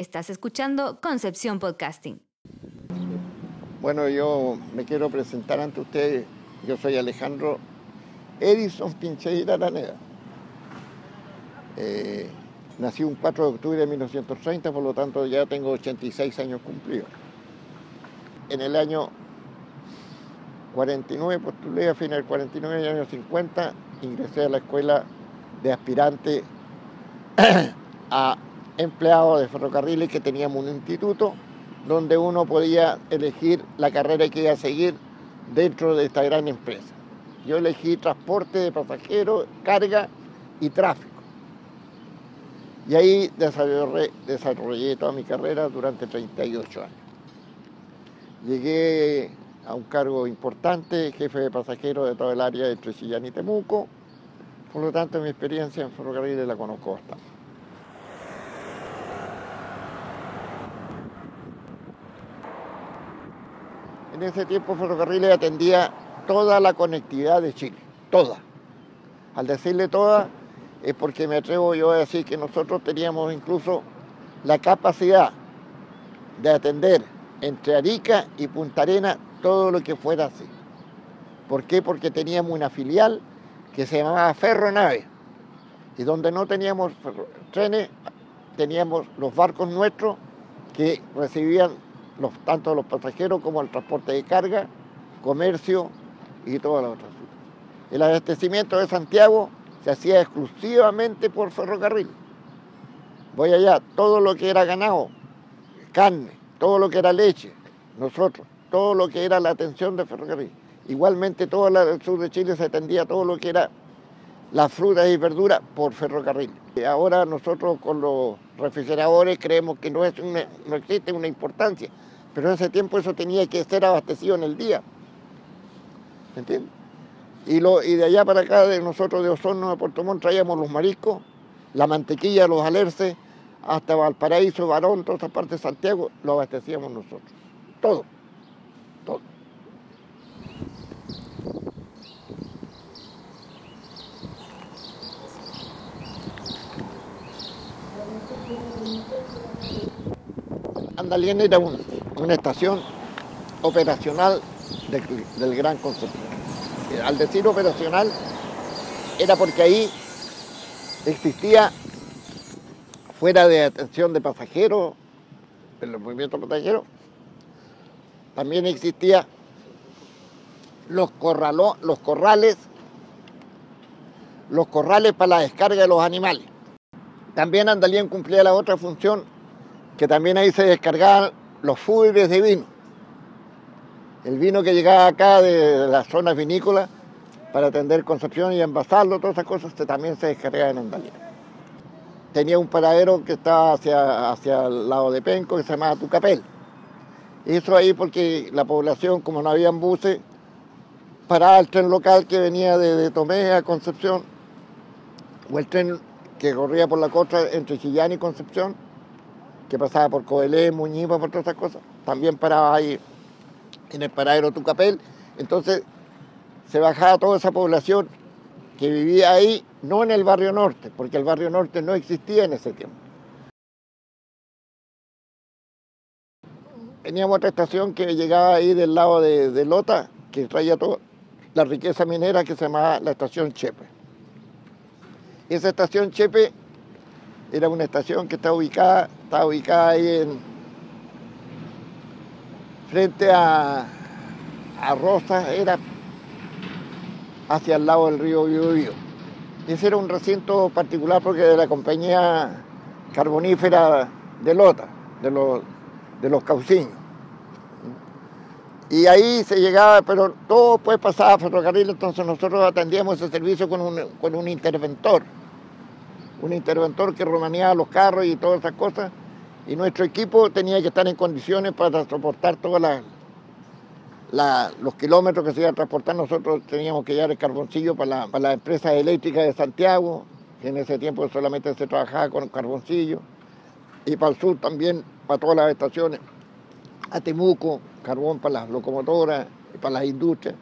Estás escuchando Concepción Podcasting. Bueno, yo me quiero presentar ante ustedes. Yo soy Alejandro Edison Pincheira Araneda. Eh, nací un 4 de octubre de 1930, por lo tanto ya tengo 86 años cumplidos. En el año 49 postulé a fines del 49 y año 50 ingresé a la escuela de aspirante a empleado de ferrocarriles que teníamos un instituto donde uno podía elegir la carrera que iba a seguir dentro de esta gran empresa. Yo elegí transporte de pasajeros, carga y tráfico. Y ahí desarrollé, toda mi carrera durante 38 años. Llegué a un cargo importante, jefe de pasajeros de todo el área de Trujillán y Temuco. Por lo tanto, mi experiencia en ferrocarriles la conozco bastante. En ese tiempo Ferrocarriles atendía toda la conectividad de Chile, toda. Al decirle toda, es porque me atrevo yo a decir que nosotros teníamos incluso la capacidad de atender entre Arica y Punta Arena todo lo que fuera así. ¿Por qué? Porque teníamos una filial que se llamaba Ferronave y donde no teníamos trenes, teníamos los barcos nuestros que recibían los, tanto los pasajeros como el transporte de carga, comercio y todas las otras. El abastecimiento de Santiago se hacía exclusivamente por ferrocarril. Voy allá, todo lo que era ganado, carne, todo lo que era leche, nosotros, todo lo que era la atención de ferrocarril. Igualmente todo el sur de Chile se atendía todo lo que era las frutas y verduras por ferrocarril. Y ahora nosotros con los refrigeradores creemos que no existe una importancia, pero en ese tiempo eso tenía que ser abastecido en el día. ¿Me entiendes? Y, lo, y de allá para acá, de nosotros de Osorno, de Puerto Montt, traíamos los mariscos, la mantequilla, los alerces, hasta Valparaíso, Barón, toda esa parte de Santiago, lo abastecíamos nosotros. Todo. Todo. Andalien era una estación operacional del, Gran Concepción. Al decir operacional, era porque ahí existía, fuera de atención de pasajeros, en los movimientos pasajeros, también existía los, los corrales, los corrales para la descarga de los animales. También Andalien cumplía la otra función que también ahí se descargaban los fútbiles de vino. El vino que llegaba acá de las zonas vinícolas para atender Concepción y envasarlo, todas esas cosas también se descargaban en Andalía. Tenía un paradero que estaba hacia, hacia el lado de Penco que se llamaba Tucapel. Eso ahí porque la población, como no habían buses, paraba el tren local que venía de, Tomé a Concepción, o el tren que corría por la costa entre Chillán y Concepción, que pasaba por Coelé, Muñipa, por todas esas cosas, también paraba ahí en el paradero Tucapel. Entonces se bajaba toda esa población que vivía ahí, no en el barrio norte, porque el barrio norte no existía en ese tiempo. Teníamos otra estación que llegaba ahí del lado de, Lota, que traía toda la riqueza minera que se llamaba la estación Chepe. Esa estación Chepe era una estación que está ubicada, está ubicada ahí en, frente a, a Rosa, era hacia el lado del río Biobío. Ese era un recinto particular porque de la compañía carbonífera de Lota, de los, de los cauciños. Y ahí se llegaba, pero todo pues pasaba a ferrocarril, entonces nosotros atendíamos ese servicio con un, con un interventor un interventor que romaneaba los carros y todas esas cosas, y nuestro equipo tenía que estar en condiciones para transportar todos los kilómetros que se iban a transportar. Nosotros teníamos que llevar el carboncillo para la, para empresa eléctrica de Santiago, que en ese tiempo solamente se trabajaba con carboncillo, y para el sur también, para todas las estaciones, a Temuco, carbón para las locomotoras y para las industrias.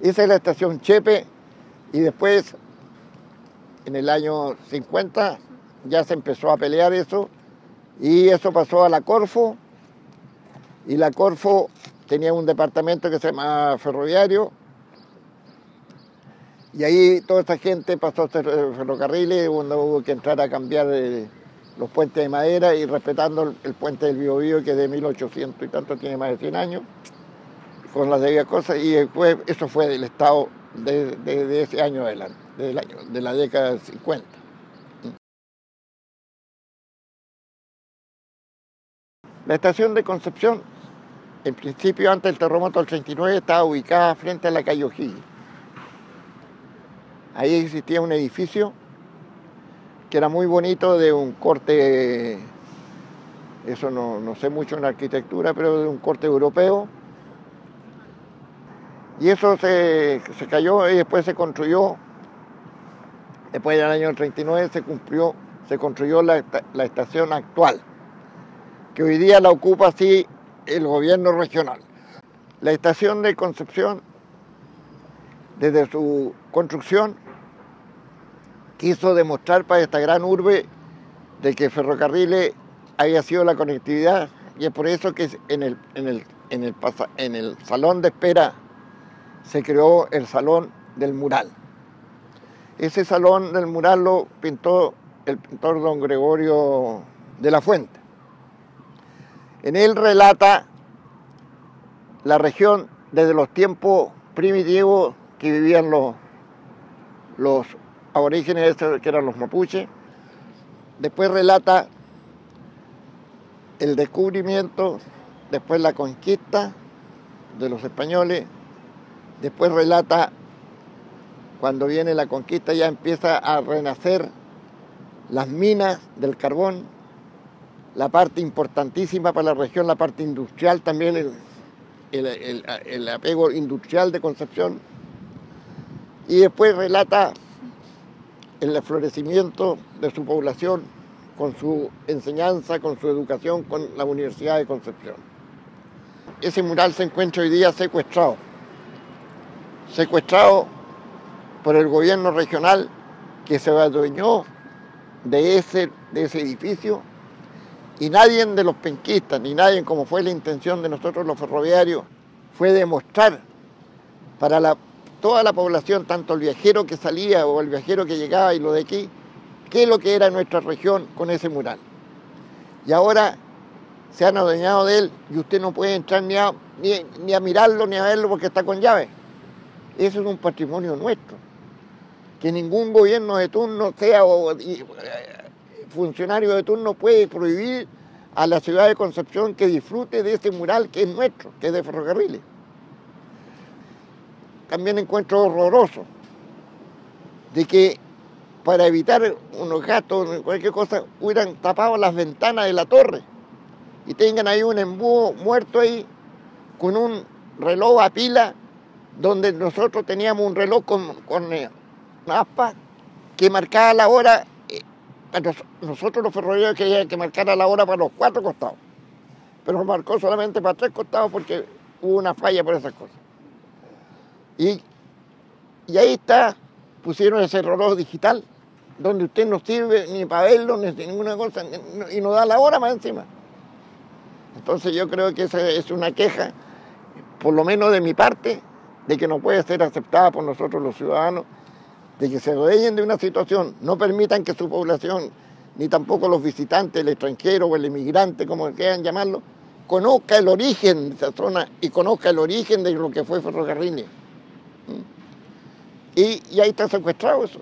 Esa es la estación Chepe, y después en el año 50 ya se empezó a pelear eso Y eso pasó a la Corfo, y la Corfo tenía un departamento que se llama ferroviario, y ahí toda esta gente pasó a ser ferrocarriles, donde hubo que entrar a cambiar eh, los puentes de madera y respetando el, puente del Biobío, que es de 1800 y tanto, tiene más de 100 años, con las debidas cosas, y después eso fue del Estado de, ese año adelante, año, de la década del 50. La estación de Concepción, en principio antes del terremoto del 39, estaba ubicada frente a la calle O'Higgins Ahí existía un edificio que era muy bonito de un corte, eso no, sé mucho en arquitectura, pero de un corte europeo. Y eso se, cayó y después se construyó, después del año 39 se cumplió, se construyó la, la estación actual, que hoy día la ocupa así el gobierno regional. La estación de Concepción, desde su construcción, quiso demostrar para esta gran urbe de que ferrocarriles había sido la conectividad y es por eso que en el, en el, en el, en el salón de espera se creó el salón del mural. Ese salón del mural lo pintó el pintor don Gregorio de la Fuente. En él relata la región desde los tiempos primitivos que vivían los, los aborígenes que eran los mapuches. Después relata el descubrimiento, después la conquista de los españoles, después relata cuando viene la conquista ya empieza a renacer las minas del carbón, la parte importantísima para la región, la parte industrial también, el, apego industrial de Concepción, y después relata el florecimiento de su población con su enseñanza, con su educación, con la Universidad de Concepción. Ese mural se encuentra hoy día secuestrado, secuestrado por el gobierno regional que se adueñó de ese, de ese edificio y nadie de los penquistas, ni nadie como fue la intención de nosotros los ferroviarios, fue demostrar para toda la población, tanto el viajero que salía o el viajero que llegaba y lo de aquí, qué es lo que era nuestra región con ese mural. Y ahora se han adueñado de él y usted no puede entrar ni a, mirarlo ni a verlo porque está con llave. Eso es un patrimonio nuestro. Que ningún gobierno de turno, sea o, funcionario de turno, puede prohibir a la ciudad de Concepción que disfrute de ese mural que es nuestro, que es de ferrocarriles. También encuentro horroroso de que para evitar unos gatos, cualquier cosa, hubieran tapado las ventanas de la torre y tengan ahí un embúo muerto ahí con un reloj a pila donde nosotros teníamos un reloj con, con eh, una aspa que marcaba la hora, nosotros los ferroviarios querían que marcara la hora para los cuatro costados, pero marcó solamente para tres costados porque hubo una falla por esas cosas. Y, ahí está, pusieron ese reloj digital, donde usted no sirve ni para verlo, ni ninguna cosa, y no da la hora más encima. Entonces yo creo que esa es una queja, por lo menos de mi parte, de que no puede ser aceptada por nosotros los ciudadanos, de que se rodeen de una situación, no permitan que su población, ni tampoco los visitantes, el extranjero o el inmigrante, como quieran llamarlo, conozca el origen de esa zona y conozca el origen de lo que fue Ferrocarriles. Y, ahí está secuestrado eso.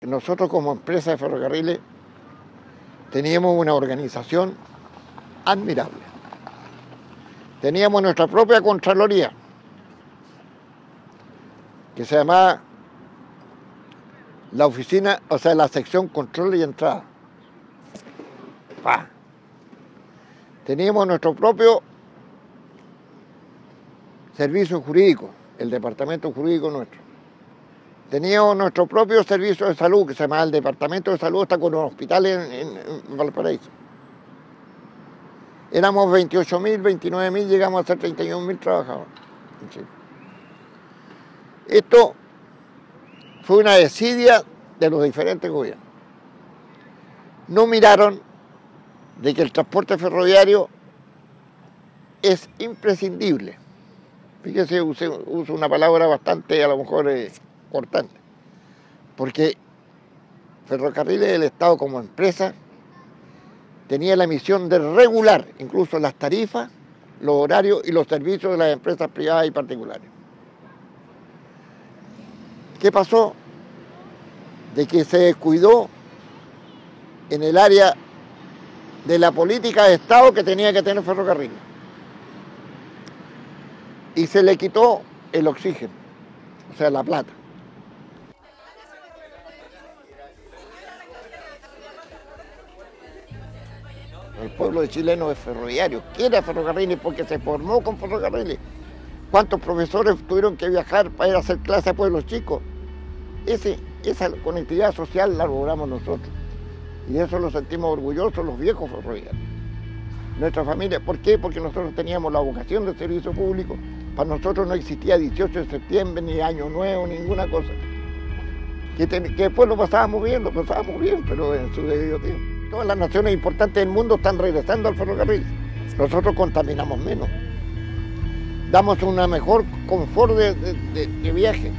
Nosotros como empresa de ferrocarriles teníamos una organización admirable. Teníamos nuestra propia Contraloría, que se llamaba la oficina, o sea, la sección control y entrada. Teníamos nuestro propio servicio jurídico, el departamento jurídico nuestro. Teníamos nuestro propio servicio de salud, que se llama el Departamento de Salud, está con un hospital en, Valparaíso. Éramos 28.000, 29.000, llegamos a ser 31.000 trabajadores Esto fue una desidia de los diferentes gobiernos. no miraron de que el transporte ferroviario es imprescindible. Fíjese, uso una palabra bastante a lo mejor eh, cortante, porque Ferrocarriles del Estado como empresa tenía la misión de regular incluso las tarifas, los horarios y los servicios de las empresas privadas y particulares. ¿Qué pasó? De que se descuidó en el área de la política de Estado que tenía que tener ferrocarriles. Y se le quitó el oxígeno, o sea, la plata. El pueblo de chileno es ferroviario, quiere ferrocarriles porque se formó con ferrocarriles. ¿Cuántos profesores tuvieron que viajar para ir a hacer clases a pueblos chicos? Esa conectividad social la logramos nosotros. Y eso lo sentimos orgullosos los viejos ferroviarios. Nuestra familia, ¿por qué? Porque nosotros teníamos la vocación de servicio público. Para nosotros no existía 18 de septiembre, ni Año Nuevo, ninguna cosa. Que, que después lo pasábamos bien, lo pasábamos bien, pero en su debido tiempo. Todas las naciones importantes del mundo están regresando al ferrocarril. Nosotros contaminamos menos. Damos un mejor confort de, viaje.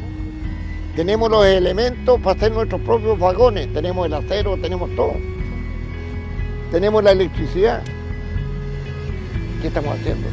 Tenemos los elementos para hacer nuestros propios vagones. Tenemos el acero, tenemos todo. Tenemos la electricidad. ¿Qué estamos haciendo?